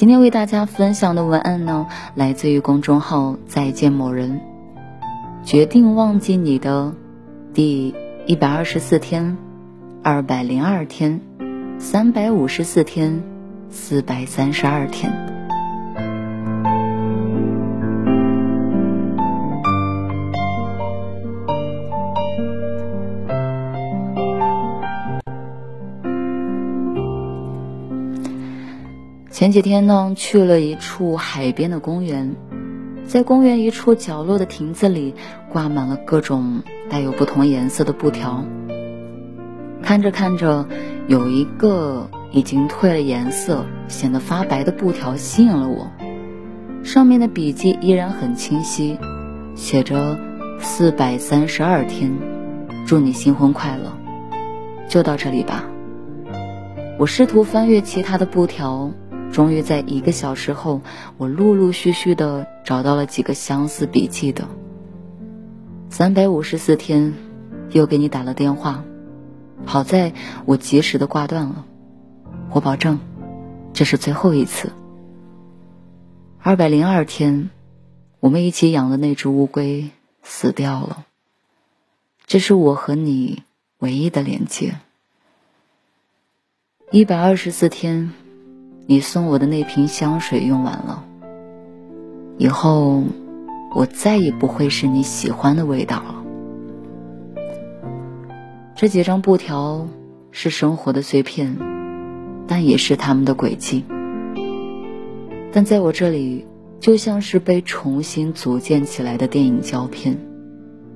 今天为大家分享的文案呢，来自于公众号“再见某人”。决定忘记你的第一百二十四天、二百零二天、三百五十四天、四百三十二天。前几天呢，去了一处海边的公园，在公园一处角落的亭子里，挂满了各种带有不同颜色的布条。看着看着，有一个已经褪了颜色、显得发白的布条吸引了我，上面的笔记依然很清晰，写着“四百三十二天，祝你新婚快乐”。就到这里吧。我试图翻阅其他的布条。终于在一个小时后，我陆陆续续的找到了几个相似笔记的。三百五十四天，又给你打了电话，好在我及时的挂断了。我保证，这是最后一次。二百零二天，我们一起养的那只乌龟死掉了。这是我和你唯一的连接。一百二十四天。你送我的那瓶香水用完了，以后我再也不会是你喜欢的味道了。这几张布条是生活的碎片，但也是他们的轨迹。但在我这里，就像是被重新组建起来的电影胶片，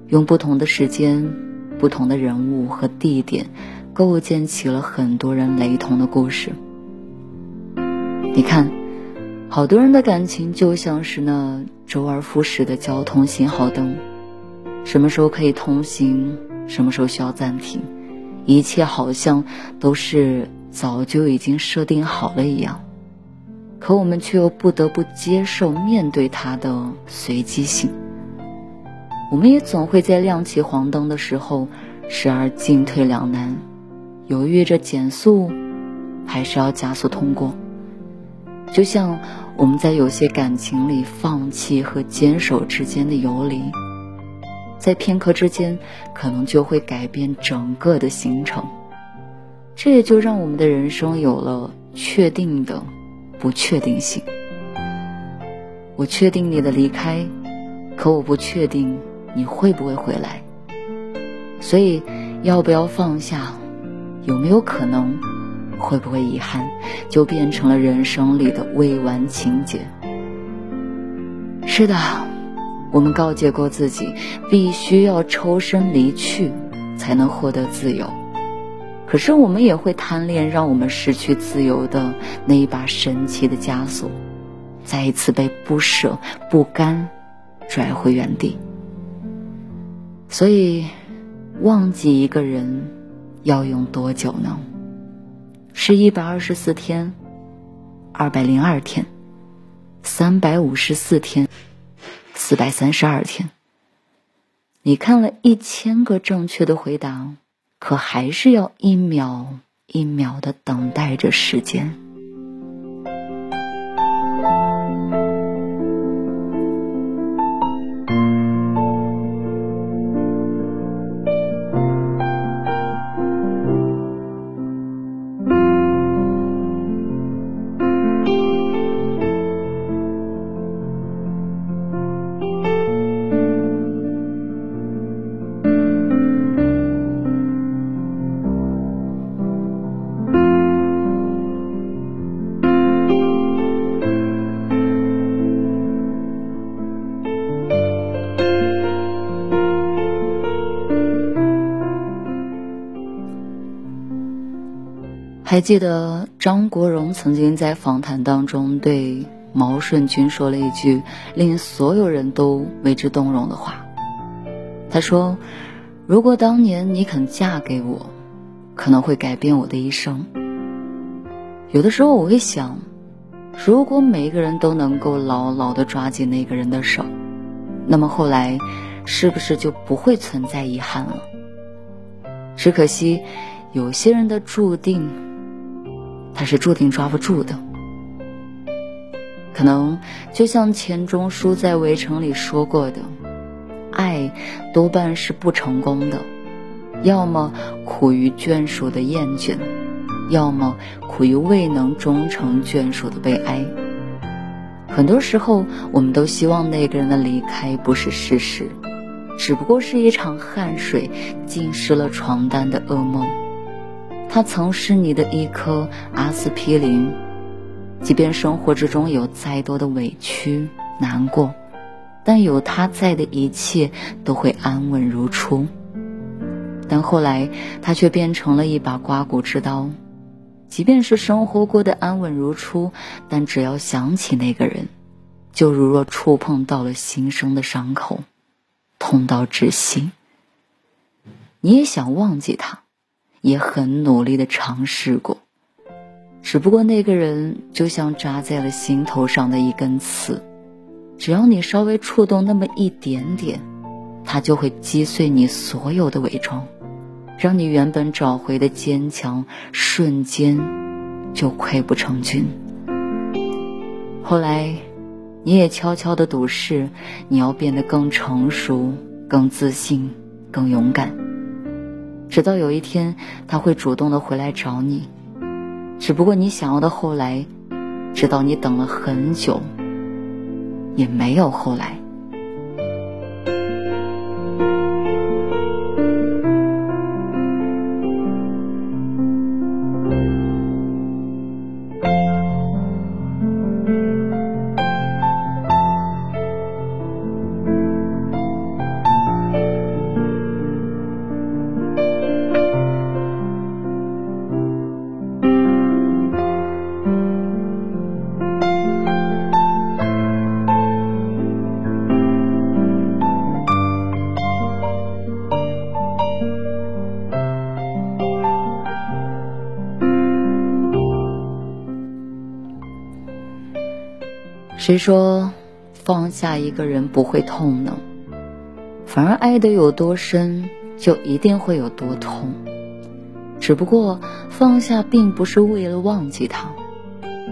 用不同的时间、不同的人物和地点，构建起了很多人雷同的故事。你看，好多人的感情就像是那周而复始的交通信号灯，什么时候可以通行，什么时候需要暂停，一切好像都是早就已经设定好了一样，可我们却又不得不接受面对它的随机性。我们也总会在亮起黄灯的时候，时而进退两难，犹豫着减速，还是要加速通过。就像我们在有些感情里放弃和坚守之间的游离，在片刻之间，可能就会改变整个的行程。这也就让我们的人生有了确定的不确定性。我确定你的离开，可我不确定你会不会回来。所以，要不要放下？有没有可能？会不会遗憾，就变成了人生里的未完情节？是的，我们告诫过自己，必须要抽身离去，才能获得自由。可是我们也会贪恋让我们失去自由的那一把神奇的枷锁，再一次被不舍、不甘拽回原地。所以，忘记一个人要用多久呢？是一百二十四天，二百零二天，三百五十四天，四百三十二天。你看了一千个正确的回答，可还是要一秒一秒的等待着时间。还记得张国荣曾经在访谈当中对毛舜筠说了一句令所有人都为之动容的话。他说：“如果当年你肯嫁给我，可能会改变我的一生。”有的时候我会想，如果每一个人都能够牢牢的抓紧那个人的手，那么后来是不是就不会存在遗憾了？只可惜，有些人的注定。他是注定抓不住的，可能就像钱钟书在《围城》里说过的，爱多半是不成功的，要么苦于眷属的厌倦，要么苦于未能终成眷属的悲哀。很多时候，我们都希望那个人的离开不是事实，只不过是一场汗水浸湿了床单的噩梦。他曾是你的一颗阿司匹林，即便生活之中有再多的委屈难过，但有他在的一切都会安稳如初。但后来他却变成了一把刮骨之刀，即便是生活过得安稳如初，但只要想起那个人，就如若触碰到了新生的伤口，痛到窒息。你也想忘记他。也很努力的尝试过，只不过那个人就像扎在了心头上的一根刺，只要你稍微触动那么一点点，他就会击碎你所有的伪装，让你原本找回的坚强瞬间就溃不成军。后来，你也悄悄的赌誓，你要变得更成熟、更自信、更勇敢。直到有一天，他会主动的回来找你，只不过你想要的后来，直到你等了很久，也没有后来。谁说放下一个人不会痛呢？反而爱得有多深，就一定会有多痛。只不过放下并不是为了忘记他，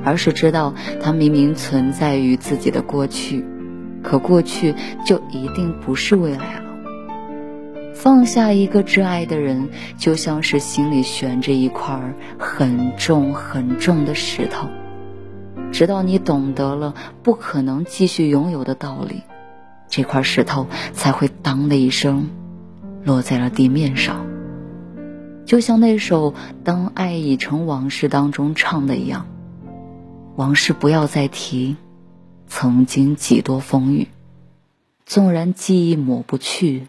而是知道他明明存在于自己的过去，可过去就一定不是未来了。放下一个挚爱的人，就像是心里悬着一块很重很重的石头。直到你懂得了不可能继续拥有的道理，这块石头才会当的一声落在了地面上。就像那首《当爱已成往事》当中唱的一样：“往事不要再提，曾经几多风雨。纵然记忆抹不去，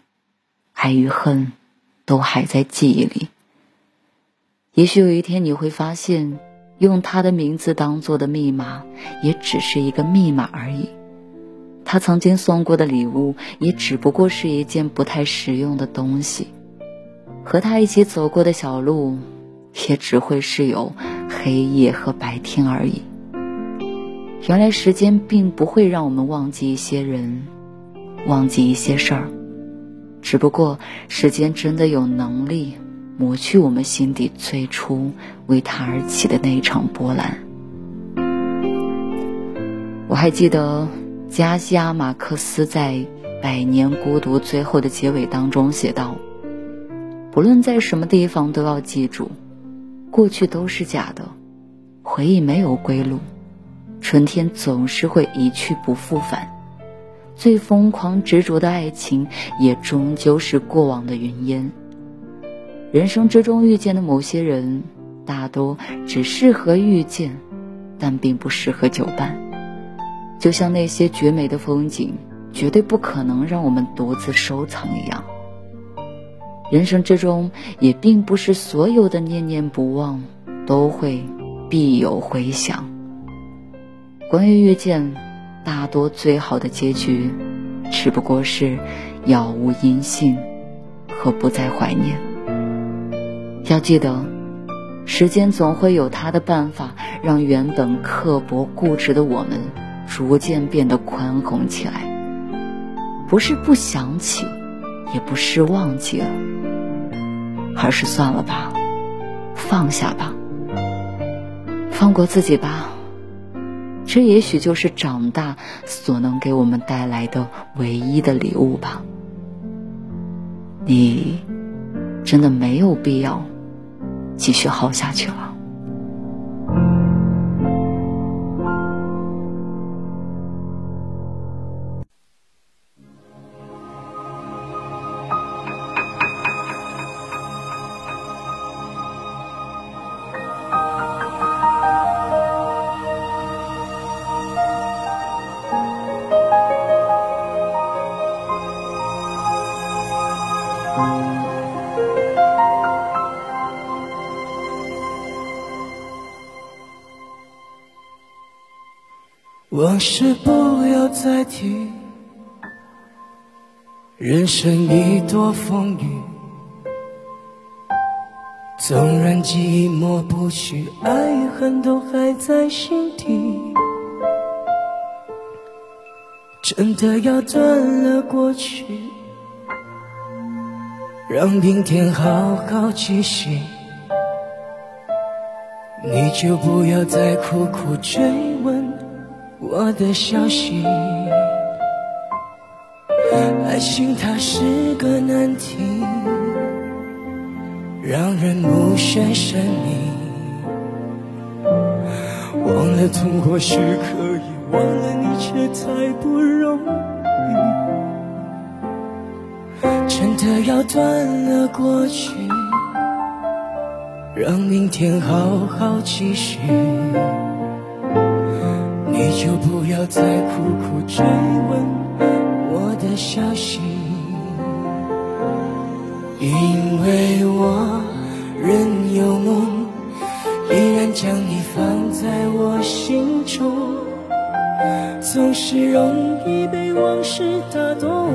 爱与恨都还在记忆里。也许有一天你会发现。”用他的名字当做的密码，也只是一个密码而已。他曾经送过的礼物，也只不过是一件不太实用的东西。和他一起走过的小路，也只会是有黑夜和白天而已。原来时间并不会让我们忘记一些人，忘记一些事儿，只不过时间真的有能力。抹去我们心底最初为他而起的那一场波澜。我还记得加西亚马克思在《百年孤独》最后的结尾当中写道：“不论在什么地方，都要记住，过去都是假的，回忆没有归路，春天总是会一去不复返，最疯狂执着的爱情，也终究是过往的云烟。”人生之中遇见的某些人，大多只适合遇见，但并不适合久伴。就像那些绝美的风景，绝对不可能让我们独自收藏一样。人生之中也并不是所有的念念不忘，都会必有回响。关于遇见，大多最好的结局，只不过是杳无音信和不再怀念。要记得，时间总会有它的办法，让原本刻薄固执的我们，逐渐变得宽宏起来。不是不想起，也不是忘记了，而是算了吧，放下吧，放过自己吧。这也许就是长大所能给我们带来的唯一的礼物吧。你真的没有必要继续耗下去了。往事不要再提，人生已多风雨，纵然记忆抹不去，爱与恨都还在心底。真的要断了过去，让明天好好继续，你就不要再苦苦追问。我的消息，爱情它是个难题，让人目眩神迷。忘了痛或许可以，忘了你却太不容易。真的要断了过去，让明天好好继续。你就不要再苦苦追问我的消息，因为我仍有梦，依然将你放在我心中。总是容易被往事打动，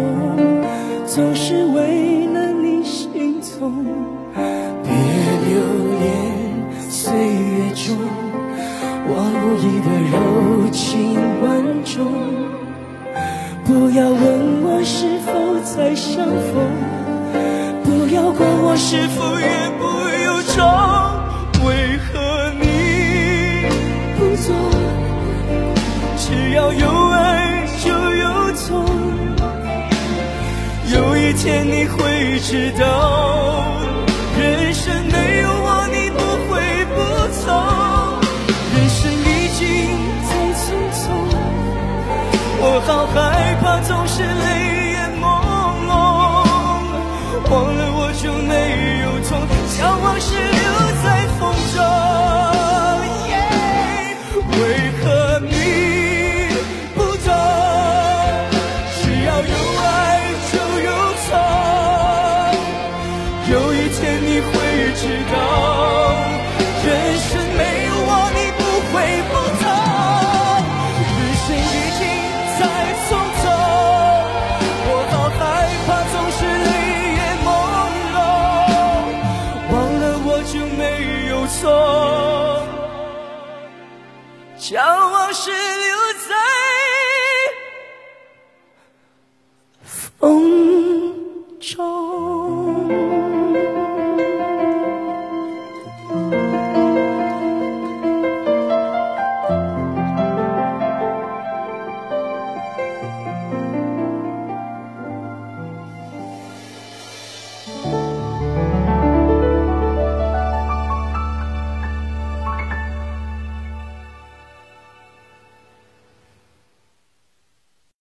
总是为了你心痛，别留恋岁月中。我无意的相逢，不要管我是否言不由衷。为何你不做？只要有爱就有错，有一天你会知道，知道